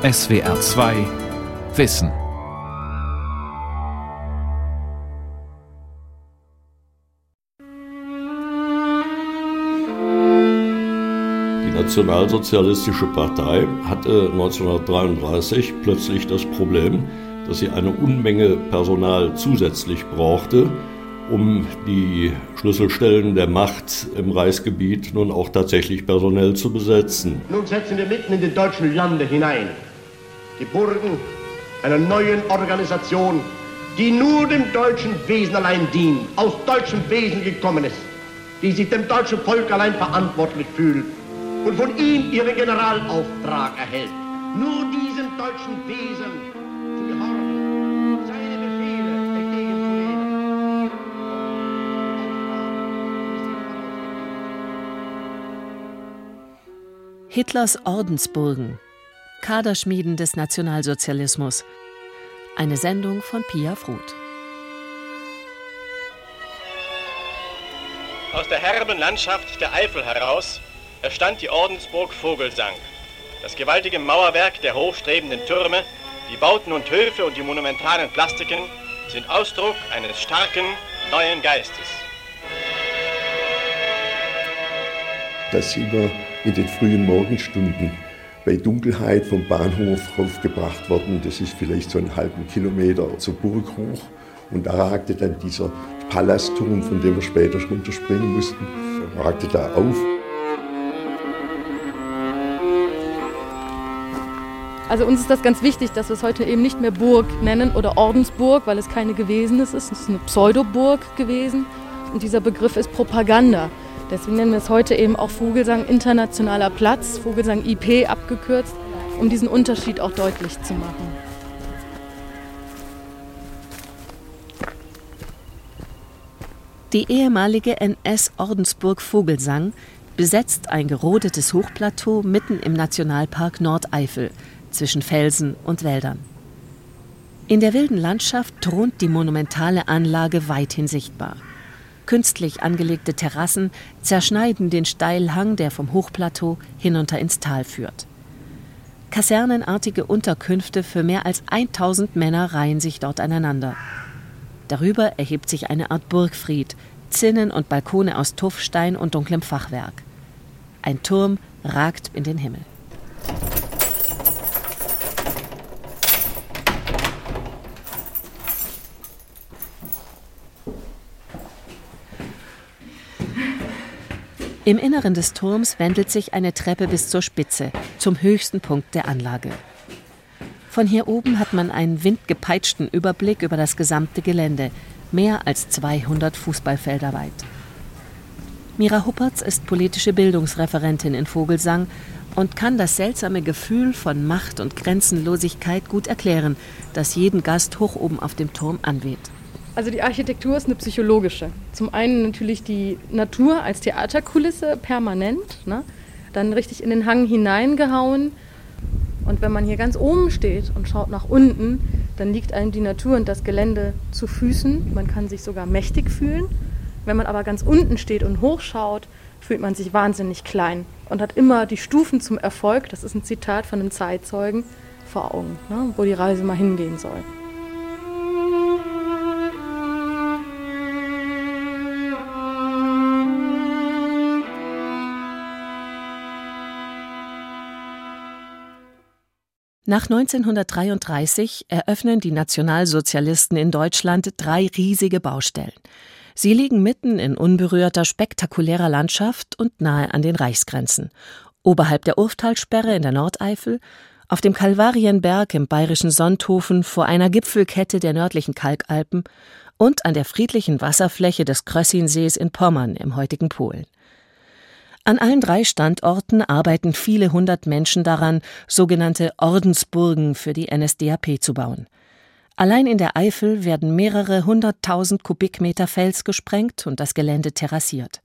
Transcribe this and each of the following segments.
SWR 2 Wissen. Die Nationalsozialistische Partei hatte 1933 plötzlich das Problem, dass sie eine Unmenge Personal zusätzlich brauchte, um die Schlüsselstellen der Macht im Reichsgebiet nun auch tatsächlich personell zu besetzen. Nun setzen wir mitten in den deutschen Lande hinein die Burgen einer neuen Organisation, die nur dem deutschen Wesen allein dient, aus deutschem Wesen gekommen ist, die sich dem deutschen Volk allein verantwortlich fühlt und von ihm ihren Generalauftrag erhält. Nur diesem deutschen Wesen zu gehorchen. Hitlers Ordensburgen. Kaderschmieden des Nationalsozialismus. Eine Sendung von Pia Fruth. Aus der herben Landschaft der Eifel heraus erstand die Ordensburg Vogelsang. Das gewaltige Mauerwerk der hochstrebenden Türme, die Bauten und Höfe und die monumentalen Plastiken sind Ausdruck eines starken, neuen Geistes. Das sind wir in den frühen Morgenstunden bei Dunkelheit vom Bahnhof aufgebracht worden. Das ist vielleicht so einen halben Kilometer zur Burg hoch. Und da ragte dann dieser Palastturm, von dem wir später runterspringen mussten, ragte da auf. Also uns ist das ganz wichtig, dass wir es heute eben nicht mehr Burg nennen oder Ordensburg, weil es keine gewesen ist. Es ist eine Pseudoburg gewesen. Und dieser Begriff ist Propaganda. Deswegen nennen wir es heute eben auch Vogelsang Internationaler Platz, Vogelsang IP abgekürzt, um diesen Unterschied auch deutlich zu machen. Die ehemalige NS-Ordensburg Vogelsang besetzt ein gerodetes Hochplateau mitten im Nationalpark Nordeifel zwischen Felsen und Wäldern. In der wilden Landschaft thront die monumentale Anlage weithin sichtbar. Künstlich angelegte Terrassen zerschneiden den Steilhang, der vom Hochplateau hinunter ins Tal führt. Kasernenartige Unterkünfte für mehr als 1000 Männer reihen sich dort aneinander. Darüber erhebt sich eine Art Burgfried, Zinnen und Balkone aus Tuffstein und dunklem Fachwerk. Ein Turm ragt in den Himmel. Im Inneren des Turms wendelt sich eine Treppe bis zur Spitze, zum höchsten Punkt der Anlage. Von hier oben hat man einen windgepeitschten Überblick über das gesamte Gelände, mehr als 200 Fußballfelder weit. Mira Huppertz ist politische Bildungsreferentin in Vogelsang und kann das seltsame Gefühl von Macht und Grenzenlosigkeit gut erklären, das jeden Gast hoch oben auf dem Turm anweht. Also die Architektur ist eine psychologische. Zum einen natürlich die Natur als Theaterkulisse permanent, ne? dann richtig in den Hang hineingehauen. Und wenn man hier ganz oben steht und schaut nach unten, dann liegt einem die Natur und das Gelände zu Füßen. Man kann sich sogar mächtig fühlen. Wenn man aber ganz unten steht und hochschaut, fühlt man sich wahnsinnig klein und hat immer die Stufen zum Erfolg, das ist ein Zitat von einem Zeitzeugen, vor Augen, ne? wo die Reise mal hingehen soll. Nach 1933 eröffnen die Nationalsozialisten in Deutschland drei riesige Baustellen. Sie liegen mitten in unberührter, spektakulärer Landschaft und nahe an den Reichsgrenzen. Oberhalb der Urftalsperre in der Nordeifel, auf dem Kalvarienberg im bayerischen Sonthofen vor einer Gipfelkette der nördlichen Kalkalpen und an der friedlichen Wasserfläche des Krössinsees in Pommern im heutigen Polen. An allen drei Standorten arbeiten viele hundert Menschen daran, sogenannte Ordensburgen für die NSDAP zu bauen. Allein in der Eifel werden mehrere hunderttausend Kubikmeter Fels gesprengt und das Gelände terrassiert.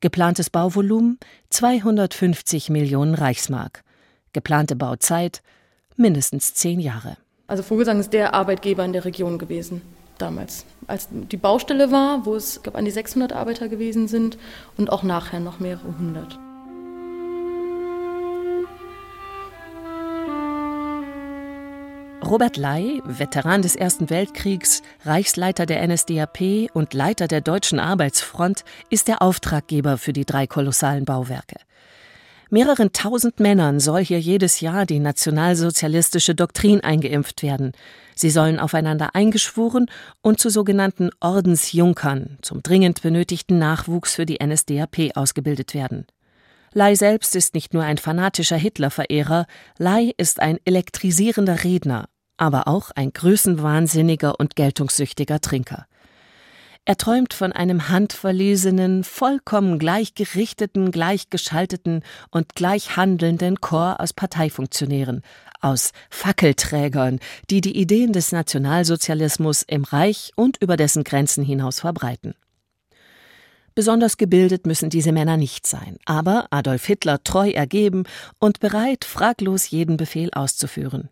Geplantes Bauvolumen 250 Millionen Reichsmark. Geplante Bauzeit mindestens zehn Jahre. Also Vogelsang ist der Arbeitgeber in der Region gewesen damals, als die Baustelle war, wo es glaub, an die 600 Arbeiter gewesen sind und auch nachher noch mehrere hundert. Robert Ley, Veteran des Ersten Weltkriegs, Reichsleiter der NSDAP und Leiter der Deutschen Arbeitsfront, ist der Auftraggeber für die drei kolossalen Bauwerke. Mehreren tausend Männern soll hier jedes Jahr die nationalsozialistische Doktrin eingeimpft werden. Sie sollen aufeinander eingeschworen und zu sogenannten Ordensjunkern, zum dringend benötigten Nachwuchs für die NSDAP ausgebildet werden. Lai selbst ist nicht nur ein fanatischer Hitler-Verehrer, Lai ist ein elektrisierender Redner, aber auch ein größenwahnsinniger und geltungssüchtiger Trinker. Er träumt von einem handverlesenen, vollkommen gleichgerichteten, gleichgeschalteten und gleichhandelnden Chor aus Parteifunktionären, aus Fackelträgern, die die Ideen des Nationalsozialismus im Reich und über dessen Grenzen hinaus verbreiten. Besonders gebildet müssen diese Männer nicht sein, aber Adolf Hitler treu ergeben und bereit, fraglos jeden Befehl auszuführen.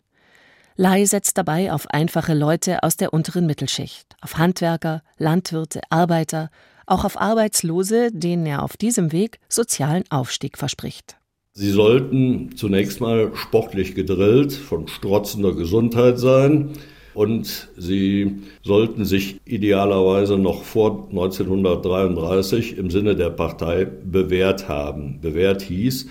Lai setzt dabei auf einfache Leute aus der unteren Mittelschicht, auf Handwerker, Landwirte, Arbeiter, auch auf Arbeitslose, denen er auf diesem Weg sozialen Aufstieg verspricht. Sie sollten zunächst mal sportlich gedrillt, von strotzender Gesundheit sein und sie sollten sich idealerweise noch vor 1933 im Sinne der Partei bewährt haben. Bewährt hieß,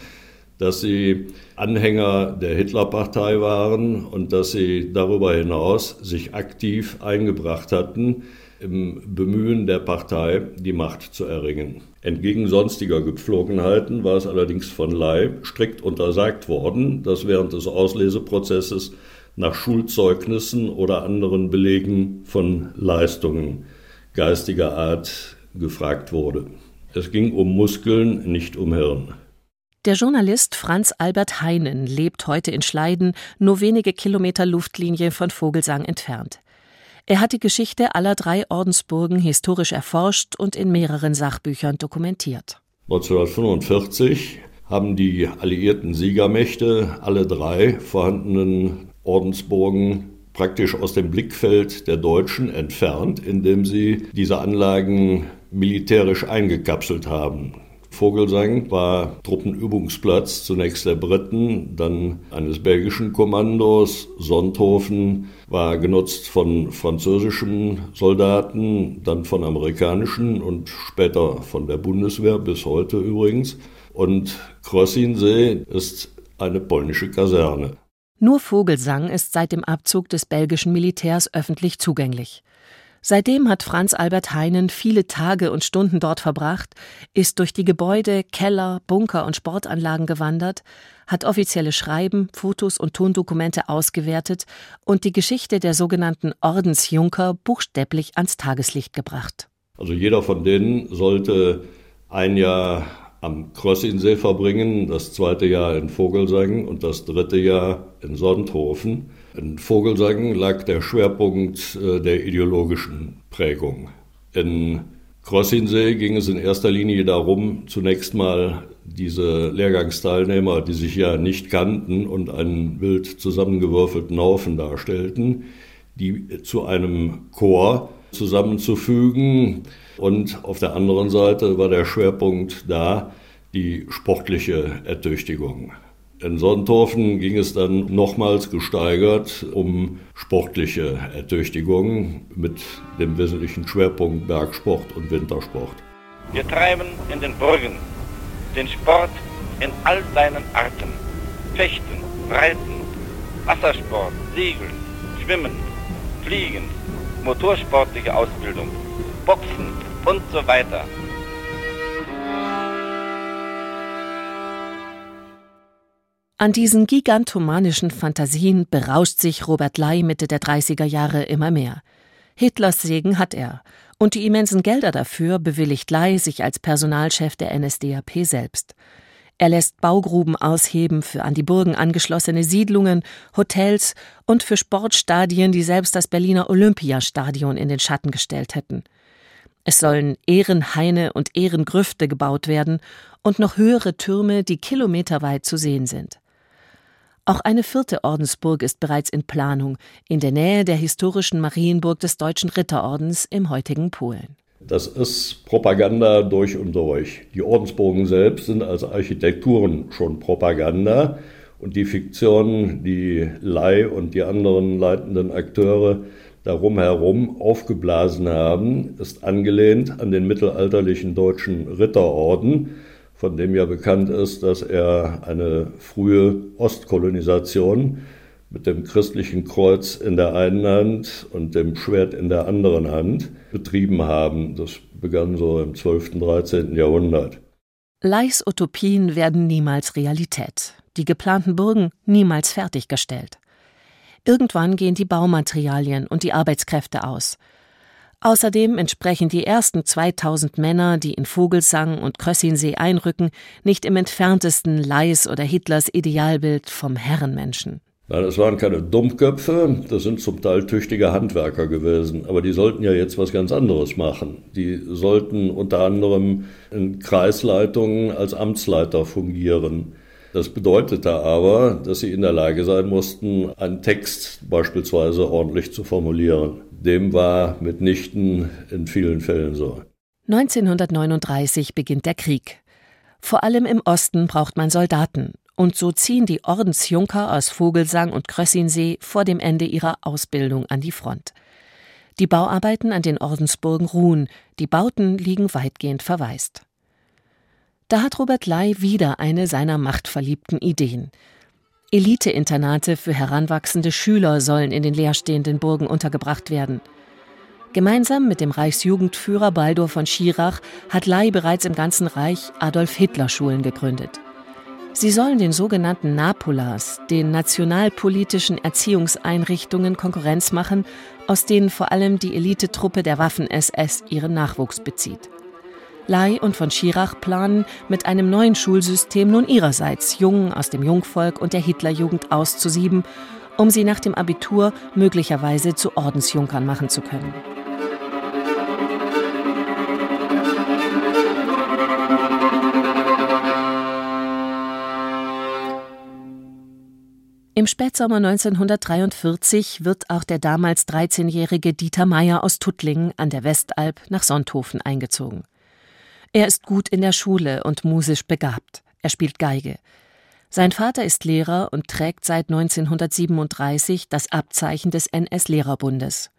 dass sie Anhänger der Hitlerpartei waren und dass sie darüber hinaus sich aktiv eingebracht hatten im Bemühen der Partei, die Macht zu erringen. Entgegen sonstiger Gepflogenheiten war es allerdings von Ley strikt untersagt worden, dass während des Ausleseprozesses nach Schulzeugnissen oder anderen Belegen von Leistungen geistiger Art gefragt wurde. Es ging um Muskeln, nicht um Hirn. Der Journalist Franz Albert Heinen lebt heute in Schleiden, nur wenige Kilometer Luftlinie von Vogelsang entfernt. Er hat die Geschichte aller drei Ordensburgen historisch erforscht und in mehreren Sachbüchern dokumentiert. 1945 haben die alliierten Siegermächte alle drei vorhandenen Ordensburgen praktisch aus dem Blickfeld der Deutschen entfernt, indem sie diese Anlagen militärisch eingekapselt haben. Vogelsang war Truppenübungsplatz zunächst der Briten, dann eines belgischen Kommandos. Sonthofen war genutzt von französischen Soldaten, dann von amerikanischen und später von der Bundeswehr, bis heute übrigens. Und Krossinsee ist eine polnische Kaserne. Nur Vogelsang ist seit dem Abzug des belgischen Militärs öffentlich zugänglich. Seitdem hat Franz Albert Heinen viele Tage und Stunden dort verbracht, ist durch die Gebäude, Keller, Bunker und Sportanlagen gewandert, hat offizielle Schreiben, Fotos und Tondokumente ausgewertet und die Geschichte der sogenannten Ordensjunker buchstäblich ans Tageslicht gebracht. Also jeder von denen sollte ein Jahr am Krössinsee verbringen, das zweite Jahr in Vogelsang und das dritte Jahr in Sonthofen. In Vogelsang lag der Schwerpunkt äh, der ideologischen Prägung. In Krossinsee ging es in erster Linie darum, zunächst mal diese Lehrgangsteilnehmer, die sich ja nicht kannten und einen wild zusammengewürfelten Haufen darstellten, die zu einem Chor zusammenzufügen. Und auf der anderen Seite war der Schwerpunkt da die sportliche Ertüchtigung. In Sonthofen ging es dann nochmals gesteigert um sportliche Ertüchtigung mit dem wesentlichen Schwerpunkt Bergsport und Wintersport. Wir treiben in den Burgen den Sport in all seinen Arten. Fechten, Reiten, Wassersport, Segeln, Schwimmen, Fliegen, motorsportliche Ausbildung, Boxen und so weiter. An diesen gigantomanischen Fantasien berauscht sich Robert Ley Mitte der 30er Jahre immer mehr. Hitlers Segen hat er. Und die immensen Gelder dafür bewilligt Ley sich als Personalchef der NSDAP selbst. Er lässt Baugruben ausheben für an die Burgen angeschlossene Siedlungen, Hotels und für Sportstadien, die selbst das Berliner Olympiastadion in den Schatten gestellt hätten. Es sollen Ehrenhaine und Ehrengrüfte gebaut werden und noch höhere Türme, die kilometerweit zu sehen sind. Auch eine vierte Ordensburg ist bereits in Planung, in der Nähe der historischen Marienburg des Deutschen Ritterordens im heutigen Polen. Das ist Propaganda durch und durch. Die Ordensburgen selbst sind als Architekturen schon Propaganda Und die Fiktion, die Lai und die anderen leitenden Akteure darum herum aufgeblasen haben, ist angelehnt an den mittelalterlichen deutschen Ritterorden, von dem ja bekannt ist, dass er eine frühe Ostkolonisation mit dem christlichen Kreuz in der einen Hand und dem Schwert in der anderen Hand betrieben haben. Das begann so im 12., 13. Jahrhundert. Leis Utopien werden niemals Realität, die geplanten Burgen niemals fertiggestellt. Irgendwann gehen die Baumaterialien und die Arbeitskräfte aus. Außerdem entsprechen die ersten 2000 Männer, die in Vogelsang und Krössinsee einrücken, nicht im entferntesten Leis oder Hitlers Idealbild vom Herrenmenschen. Nein, das waren keine Dummköpfe, das sind zum Teil tüchtige Handwerker gewesen. Aber die sollten ja jetzt was ganz anderes machen. Die sollten unter anderem in Kreisleitungen als Amtsleiter fungieren. Das bedeutete aber, dass sie in der Lage sein mussten, einen Text beispielsweise ordentlich zu formulieren. Dem war mitnichten in vielen Fällen so. 1939 beginnt der Krieg. Vor allem im Osten braucht man Soldaten, und so ziehen die Ordensjunker aus Vogelsang und Krössinsee vor dem Ende ihrer Ausbildung an die Front. Die Bauarbeiten an den Ordensburgen ruhen, die Bauten liegen weitgehend verwaist. Da hat Robert Ley wieder eine seiner machtverliebten Ideen. Eliteinternate für heranwachsende Schüler sollen in den leerstehenden Burgen untergebracht werden. Gemeinsam mit dem Reichsjugendführer Baldur von Schirach hat Ley bereits im ganzen Reich Adolf Hitler Schulen gegründet. Sie sollen den sogenannten Napolas, den nationalpolitischen Erziehungseinrichtungen, Konkurrenz machen, aus denen vor allem die Elitetruppe der Waffen-SS ihren Nachwuchs bezieht. Ley und von Schirach planen, mit einem neuen Schulsystem nun ihrerseits Jungen aus dem Jungvolk und der Hitlerjugend auszusieben, um sie nach dem Abitur möglicherweise zu Ordensjunkern machen zu können. Im Spätsommer 1943 wird auch der damals 13-jährige Dieter Meyer aus Tuttlingen an der Westalb nach Sonthofen eingezogen. Er ist gut in der Schule und musisch begabt. Er spielt Geige. Sein Vater ist Lehrer und trägt seit 1937 das Abzeichen des NS-Lehrerbundes.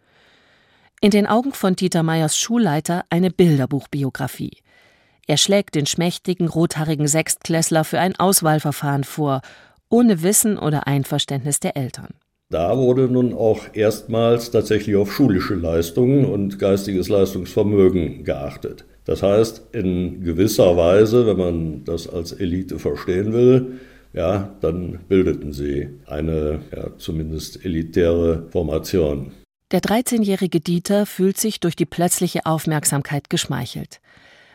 In den Augen von Dieter Meyers Schulleiter eine Bilderbuchbiografie. Er schlägt den schmächtigen, rothaarigen Sechstklässler für ein Auswahlverfahren vor ohne Wissen oder Einverständnis der Eltern. Da wurde nun auch erstmals tatsächlich auf schulische Leistungen und geistiges Leistungsvermögen geachtet. Das heißt, in gewisser Weise, wenn man das als Elite verstehen will, ja, dann bildeten sie eine ja, zumindest elitäre Formation. Der 13-jährige Dieter fühlt sich durch die plötzliche Aufmerksamkeit geschmeichelt.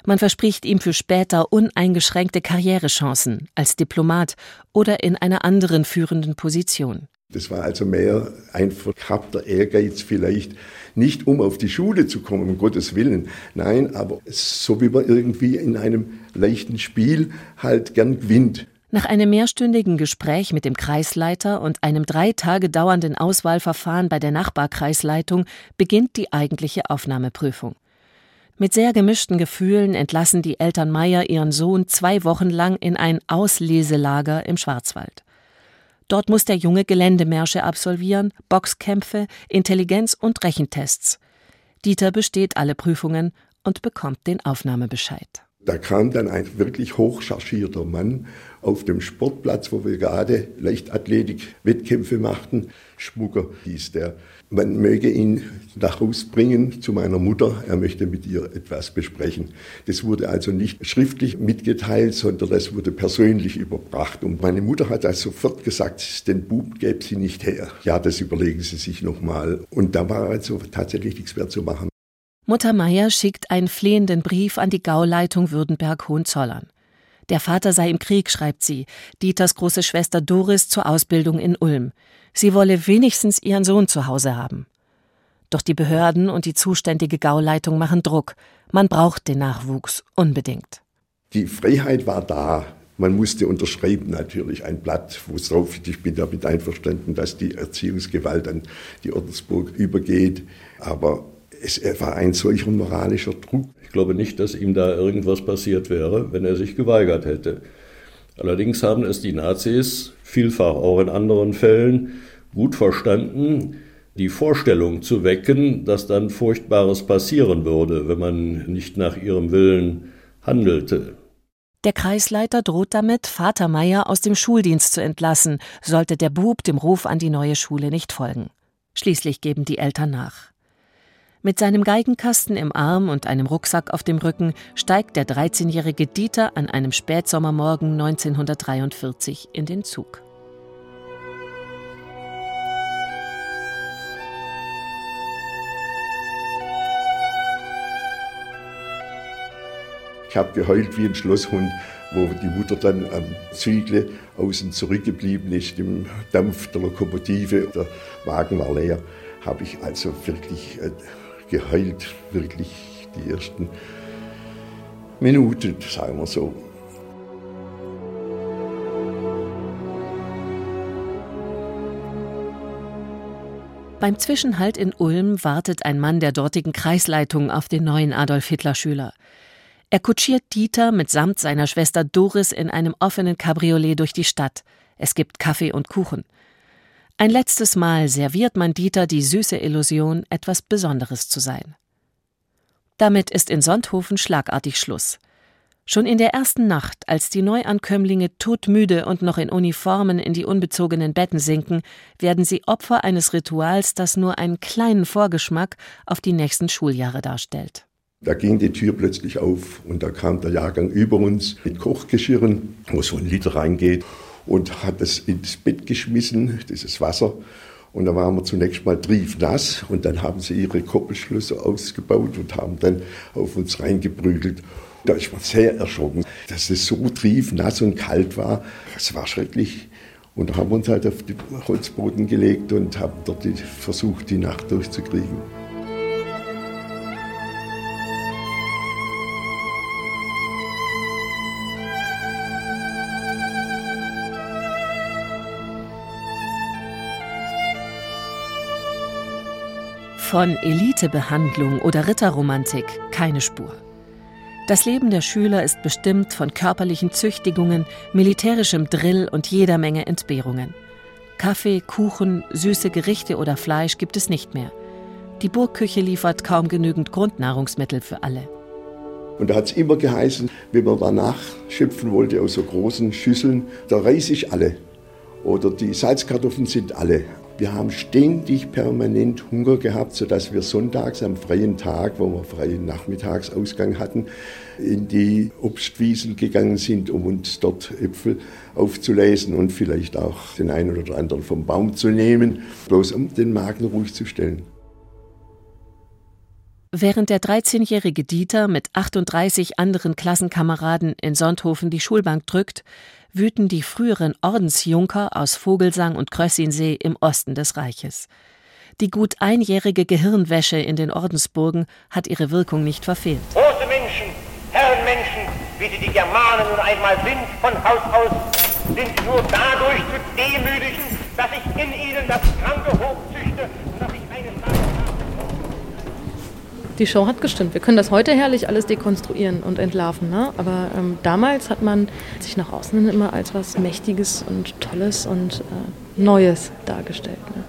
Man verspricht ihm für später uneingeschränkte Karrierechancen als Diplomat oder in einer anderen führenden Position. Das war also mehr ein verkappter Ehrgeiz vielleicht, nicht um auf die Schule zu kommen, um Gottes Willen. Nein, aber so wie man irgendwie in einem leichten Spiel halt gern gewinnt. Nach einem mehrstündigen Gespräch mit dem Kreisleiter und einem drei Tage dauernden Auswahlverfahren bei der Nachbarkreisleitung beginnt die eigentliche Aufnahmeprüfung. Mit sehr gemischten Gefühlen entlassen die Eltern Meier ihren Sohn zwei Wochen lang in ein Ausleselager im Schwarzwald. Dort muss der Junge Geländemärsche absolvieren, Boxkämpfe, Intelligenz- und Rechentests. Dieter besteht alle Prüfungen und bekommt den Aufnahmebescheid. Da kam dann ein wirklich hochchargierter Mann auf dem Sportplatz, wo wir gerade Leichtathletik-Wettkämpfe machten. Schmucker hieß der. Man möge ihn nach Hause bringen zu meiner Mutter. Er möchte mit ihr etwas besprechen. Das wurde also nicht schriftlich mitgeteilt, sondern das wurde persönlich überbracht. Und meine Mutter hat also sofort gesagt, den Bub gäbe sie nicht her. Ja, das überlegen Sie sich nochmal. Und da war also tatsächlich nichts mehr zu machen. Mutter Meier schickt einen flehenden Brief an die Gauleitung Württemberg-Hohenzollern. Der Vater sei im Krieg, schreibt sie, Dieters große Schwester Doris zur Ausbildung in Ulm. Sie wolle wenigstens ihren Sohn zu Hause haben. Doch die Behörden und die zuständige Gauleitung machen Druck. Man braucht den Nachwuchs unbedingt. Die Freiheit war da. Man musste unterschreiben natürlich ein Blatt, wo es drauf ich bin damit einverstanden, dass die Erziehungsgewalt an die Ordensburg übergeht. Aber es war ein solcher moralischer Druck. Ich glaube nicht, dass ihm da irgendwas passiert wäre, wenn er sich geweigert hätte. Allerdings haben es die Nazis, vielfach auch in anderen Fällen, gut verstanden, die Vorstellung zu wecken, dass dann Furchtbares passieren würde, wenn man nicht nach ihrem Willen handelte. Der Kreisleiter droht damit, Vater Meier aus dem Schuldienst zu entlassen, sollte der Bub dem Ruf an die neue Schule nicht folgen. Schließlich geben die Eltern nach. Mit seinem Geigenkasten im Arm und einem Rucksack auf dem Rücken steigt der 13-jährige Dieter an einem Spätsommermorgen 1943 in den Zug. Ich habe geheult wie ein Schlosshund, wo die Mutter dann am Zügle außen zurückgeblieben ist, im Dampf der Lokomotive. Der Wagen war leer. Habe ich also wirklich geheult, wirklich die ersten Minuten, sagen wir so. Beim Zwischenhalt in Ulm wartet ein Mann der dortigen Kreisleitung auf den neuen Adolf Hitler Schüler. Er kutschiert Dieter mitsamt seiner Schwester Doris in einem offenen Cabriolet durch die Stadt. Es gibt Kaffee und Kuchen. Ein letztes Mal serviert man Dieter die süße Illusion, etwas Besonderes zu sein. Damit ist in Sonthofen schlagartig Schluss. Schon in der ersten Nacht, als die Neuankömmlinge todmüde und noch in Uniformen in die unbezogenen Betten sinken, werden sie Opfer eines Rituals, das nur einen kleinen Vorgeschmack auf die nächsten Schuljahre darstellt. Da ging die Tür plötzlich auf und da kam der Jahrgang über uns mit Kochgeschirren, wo so ein Liter reingeht und hat es ins Bett geschmissen, dieses Wasser. Und da waren wir zunächst mal triefnass und dann haben sie ihre Koppelschlösser ausgebaut und haben dann auf uns reingeprügelt. Da ist man sehr erschrocken, dass es so triefnass und kalt war. Es war schrecklich. Und da haben wir uns halt auf den Holzboden gelegt und haben dort versucht, die Nacht durchzukriegen. Von Elitebehandlung oder Ritterromantik keine Spur. Das Leben der Schüler ist bestimmt von körperlichen Züchtigungen, militärischem Drill und jeder Menge Entbehrungen. Kaffee, Kuchen, süße Gerichte oder Fleisch gibt es nicht mehr. Die Burgküche liefert kaum genügend Grundnahrungsmittel für alle. Und da hat es immer geheißen, wenn man danach schöpfen wollte aus so großen Schüsseln, da reiß ich alle. Oder die Salzkartoffeln sind alle. Wir haben ständig permanent Hunger gehabt, sodass wir sonntags am freien Tag, wo wir freien Nachmittagsausgang hatten, in die Obstwiesen gegangen sind, um uns dort Äpfel aufzulesen und vielleicht auch den einen oder anderen vom Baum zu nehmen, bloß um den Magen ruhig zu stellen. Während der 13-jährige Dieter mit 38 anderen Klassenkameraden in Sonthofen die Schulbank drückt, wüten die früheren Ordensjunker aus Vogelsang und Krössinsee im Osten des Reiches. Die gut einjährige Gehirnwäsche in den Ordensburgen hat ihre Wirkung nicht verfehlt. Große Menschen, Herrenmenschen, wie sie die Germanen nun einmal sind von Haus aus, sind nur dadurch zu demütigen, dass ich in ihnen das Kranke hochzüchte dass ich die Show hat gestimmt. Wir können das heute herrlich alles dekonstruieren und entlarven. Ne? Aber ähm, damals hat man sich nach außen immer als was Mächtiges und Tolles und äh, Neues dargestellt. Ne?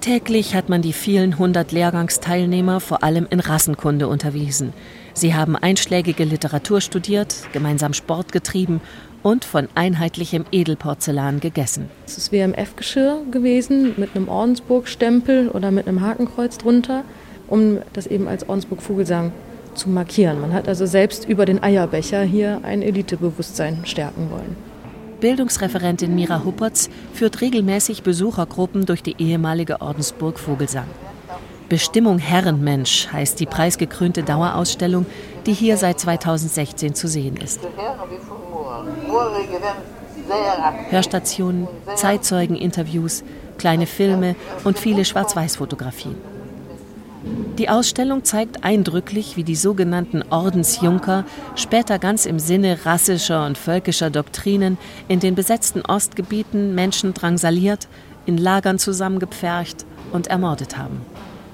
Täglich hat man die vielen hundert Lehrgangsteilnehmer vor allem in Rassenkunde unterwiesen. Sie haben einschlägige Literatur studiert, gemeinsam Sport getrieben und von einheitlichem Edelporzellan gegessen. Es ist WMF-Geschirr gewesen mit einem Ordensburg-Stempel oder mit einem Hakenkreuz drunter um das eben als Ornsburg Vogelsang zu markieren. Man hat also selbst über den Eierbecher hier ein Elitebewusstsein stärken wollen. Bildungsreferentin Mira Huppertz führt regelmäßig Besuchergruppen durch die ehemalige Ordensburg Vogelsang. Bestimmung Herrenmensch heißt die preisgekrönte Dauerausstellung, die hier seit 2016 zu sehen ist. Hörstationen, Zeitzeugeninterviews, kleine Filme und viele Schwarz-Weiß-Fotografien. Die Ausstellung zeigt eindrücklich, wie die sogenannten Ordensjunker später ganz im Sinne rassischer und völkischer Doktrinen in den besetzten Ostgebieten Menschen drangsaliert, in Lagern zusammengepfercht und ermordet haben.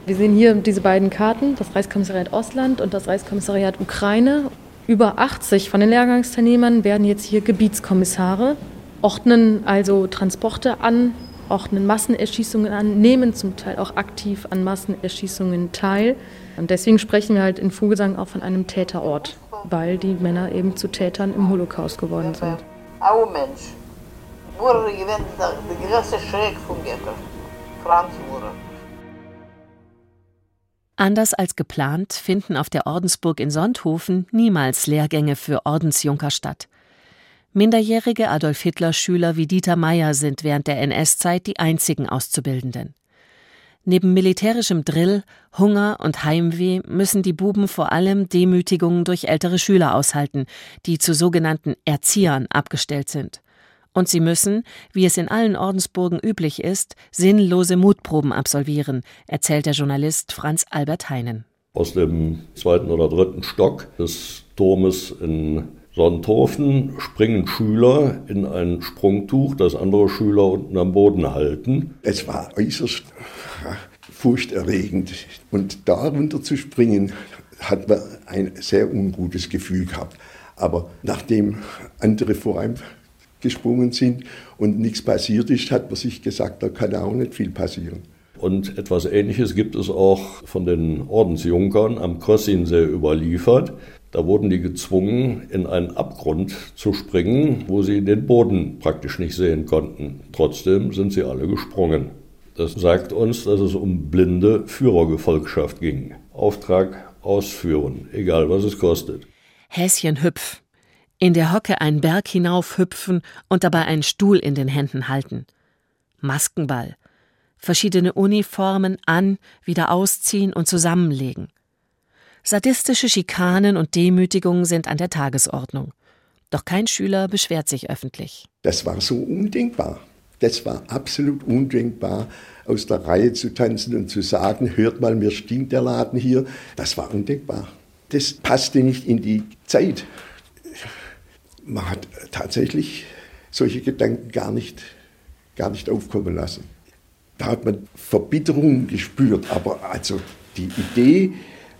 Wir sehen hier diese beiden Karten, das Reichskommissariat Ostland und das Reichskommissariat Ukraine. Über 80 von den Lehrgangsteilnehmern werden jetzt hier Gebietskommissare, ordnen also Transporte an, ordnen Massenerschießungen an, nehmen zum Teil auch aktiv an Massenerschießungen teil. Und deswegen sprechen wir halt in Vogelsang auch von einem Täterort, weil die Männer eben zu Tätern im Holocaust geworden sind. Auch Mensch. Wurde gewinnt der größte Schreck vom Ghetto. Franz wurde. Anders als geplant finden auf der Ordensburg in Sonthofen niemals Lehrgänge für Ordensjunker statt. Minderjährige Adolf-Hitler-Schüler wie Dieter Meyer sind während der NS-Zeit die einzigen Auszubildenden. Neben militärischem Drill, Hunger und Heimweh müssen die Buben vor allem Demütigungen durch ältere Schüler aushalten, die zu sogenannten Erziehern abgestellt sind. Und sie müssen, wie es in allen Ordensburgen üblich ist, sinnlose Mutproben absolvieren, erzählt der Journalist Franz Albert Heinen. Aus dem zweiten oder dritten Stock des Turmes in Sonthofen springen Schüler in ein Sprungtuch, das andere Schüler unten am Boden halten. Es war äußerst furchterregend. Und darunter zu springen, hat man ein sehr ungutes Gefühl gehabt. Aber nachdem andere vor einem gesprungen sind und nichts passiert ist, hat man sich gesagt, da kann auch nicht viel passieren. Und etwas Ähnliches gibt es auch von den Ordensjunkern am Krossinsee überliefert. Da wurden die gezwungen, in einen Abgrund zu springen, wo sie den Boden praktisch nicht sehen konnten. Trotzdem sind sie alle gesprungen. Das sagt uns, dass es um blinde Führergefolgschaft ging. Auftrag ausführen, egal was es kostet. Häschen hüpf. In der Hocke einen Berg hinauf hüpfen und dabei einen Stuhl in den Händen halten. Maskenball. Verschiedene Uniformen an, wieder ausziehen und zusammenlegen. Sadistische Schikanen und Demütigungen sind an der Tagesordnung. Doch kein Schüler beschwert sich öffentlich. Das war so undenkbar. Das war absolut undenkbar, aus der Reihe zu tanzen und zu sagen, hört mal, mir stinkt der Laden hier. Das war undenkbar. Das passte nicht in die Zeit. Man hat tatsächlich solche Gedanken gar nicht, gar nicht aufkommen lassen. Da hat man Verbitterung gespürt, aber also die Idee,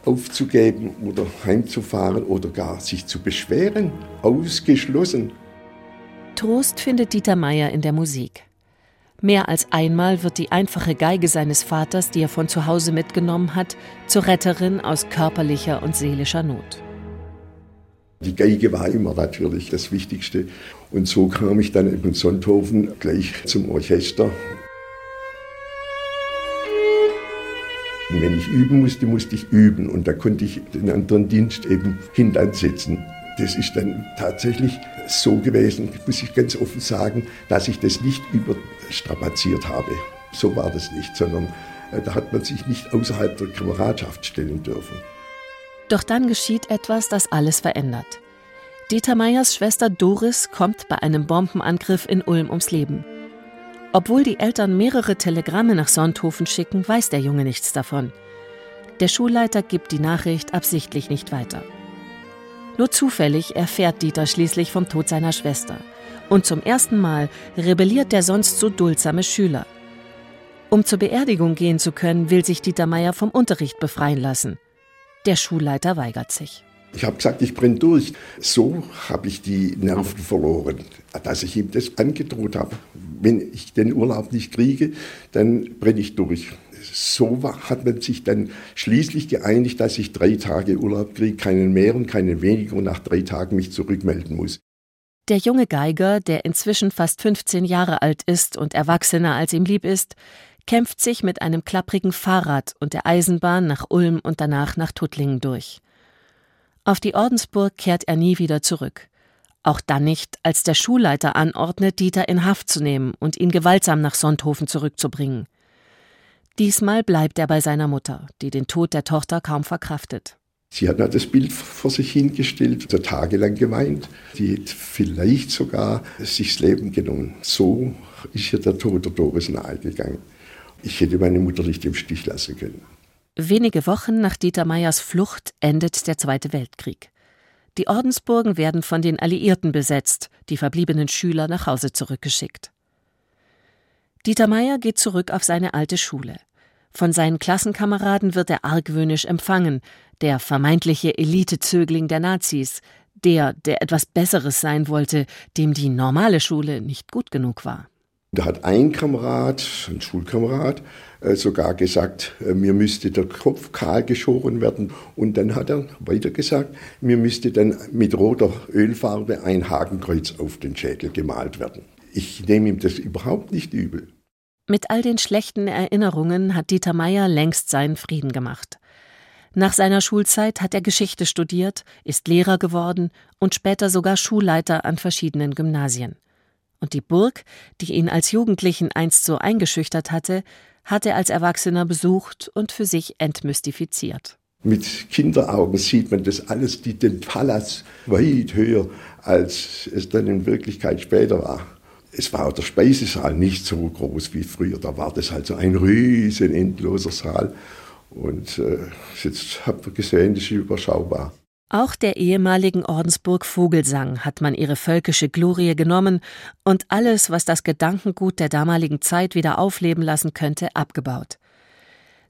aufzugeben oder heimzufahren oder gar sich zu beschweren. Ausgeschlossen. Trost findet Dieter Meier in der Musik. Mehr als einmal wird die einfache Geige seines Vaters, die er von zu Hause mitgenommen hat, zur Retterin aus körperlicher und seelischer Not. Die Geige war immer natürlich das Wichtigste. Und so kam ich dann in Sonthofen gleich zum Orchester Und wenn ich üben musste, musste ich üben. Und da konnte ich den anderen Dienst eben hintansetzen. Das ist dann tatsächlich so gewesen, muss ich ganz offen sagen, dass ich das nicht überstrapaziert habe. So war das nicht, sondern äh, da hat man sich nicht außerhalb der Kameradschaft stellen dürfen. Doch dann geschieht etwas, das alles verändert. Dieter Meyers Schwester Doris kommt bei einem Bombenangriff in Ulm ums Leben. Obwohl die Eltern mehrere Telegramme nach Sonthofen schicken, weiß der Junge nichts davon. Der Schulleiter gibt die Nachricht absichtlich nicht weiter. Nur zufällig erfährt Dieter schließlich vom Tod seiner Schwester. Und zum ersten Mal rebelliert der sonst so duldsame Schüler. Um zur Beerdigung gehen zu können, will sich Dieter Meier vom Unterricht befreien lassen. Der Schulleiter weigert sich. Ich habe gesagt, ich brenne durch. So habe ich die Nerven verloren, dass ich ihm das angedroht habe. Wenn ich den Urlaub nicht kriege, dann brenne ich durch. So hat man sich dann schließlich geeinigt, dass ich drei Tage Urlaub kriege, keinen mehr und keinen weniger und nach drei Tagen mich zurückmelden muss. Der junge Geiger, der inzwischen fast 15 Jahre alt ist und erwachsener als ihm lieb ist, kämpft sich mit einem klapprigen Fahrrad und der Eisenbahn nach Ulm und danach nach Tuttlingen durch. Auf die Ordensburg kehrt er nie wieder zurück. Auch dann nicht, als der Schulleiter anordnet, Dieter in Haft zu nehmen und ihn gewaltsam nach Sonthofen zurückzubringen. Diesmal bleibt er bei seiner Mutter, die den Tod der Tochter kaum verkraftet. Sie hat das Bild vor sich hingestellt, so tagelang geweint. Sie hat vielleicht sogar sich das Leben genommen. So ist ihr der Tod der Doris nahegegangen. Ich hätte meine Mutter nicht im Stich lassen können. Wenige Wochen nach Dieter Meyers Flucht endet der Zweite Weltkrieg. Die Ordensburgen werden von den Alliierten besetzt, die verbliebenen Schüler nach Hause zurückgeschickt. Dieter Meyer geht zurück auf seine alte Schule. Von seinen Klassenkameraden wird er argwöhnisch empfangen, der vermeintliche Elitezögling der Nazis, der, der etwas Besseres sein wollte, dem die normale Schule nicht gut genug war. Da hat ein Kamerad, ein Schulkamerad, äh, sogar gesagt, äh, mir müsste der Kopf kahl geschoren werden. Und dann hat er weiter gesagt, mir müsste dann mit roter Ölfarbe ein Hakenkreuz auf den Schädel gemalt werden. Ich nehme ihm das überhaupt nicht übel. Mit all den schlechten Erinnerungen hat Dieter Meyer längst seinen Frieden gemacht. Nach seiner Schulzeit hat er Geschichte studiert, ist Lehrer geworden und später sogar Schulleiter an verschiedenen Gymnasien. Und die Burg, die ihn als Jugendlichen einst so eingeschüchtert hatte, hat er als Erwachsener besucht und für sich entmystifiziert. Mit Kinderaugen sieht man das alles, die, den Palas weit höher, als es dann in Wirklichkeit später war es war der Speisesaal nicht so groß wie früher. Da war das halt so ein riesen endloser Saal. Und äh, jetzt habt ihr gesehen, das ist überschaubar. Auch der ehemaligen Ordensburg Vogelsang hat man ihre völkische Glorie genommen und alles, was das Gedankengut der damaligen Zeit wieder aufleben lassen könnte, abgebaut.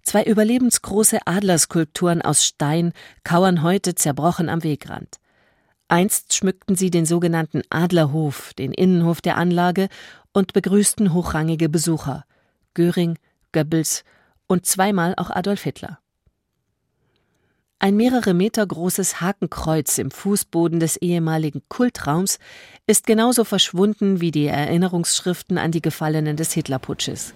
Zwei überlebensgroße Adlerskulpturen aus Stein kauern heute zerbrochen am Wegrand. Einst schmückten sie den sogenannten Adlerhof, den Innenhof der Anlage, und begrüßten hochrangige Besucher Göring, Goebbels und zweimal auch Adolf Hitler. Ein mehrere Meter großes Hakenkreuz im Fußboden des ehemaligen Kultraums ist genauso verschwunden wie die Erinnerungsschriften an die Gefallenen des Hitlerputsches.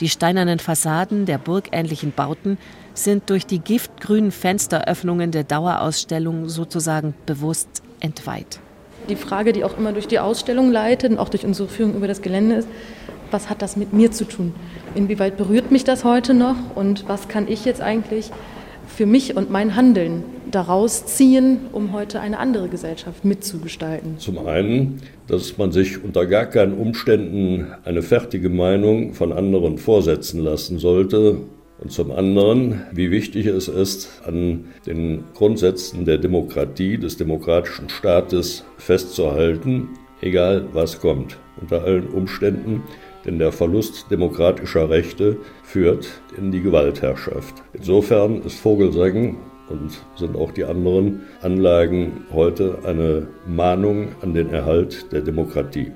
Die steinernen Fassaden der burgähnlichen Bauten sind durch die giftgrünen Fensteröffnungen der Dauerausstellung sozusagen bewusst entweiht. Die Frage, die auch immer durch die Ausstellung leitet und auch durch unsere Führung über das Gelände ist, was hat das mit mir zu tun? Inwieweit berührt mich das heute noch und was kann ich jetzt eigentlich für mich und mein Handeln daraus ziehen, um heute eine andere Gesellschaft mitzugestalten? Zum einen, dass man sich unter gar keinen Umständen eine fertige Meinung von anderen vorsetzen lassen sollte. Und zum anderen, wie wichtig es ist, an den Grundsätzen der Demokratie, des demokratischen Staates festzuhalten, egal was kommt, unter allen Umständen denn der Verlust demokratischer Rechte führt in die Gewaltherrschaft. Insofern ist Vogelsang und sind auch die anderen Anlagen heute eine Mahnung an den Erhalt der Demokratie.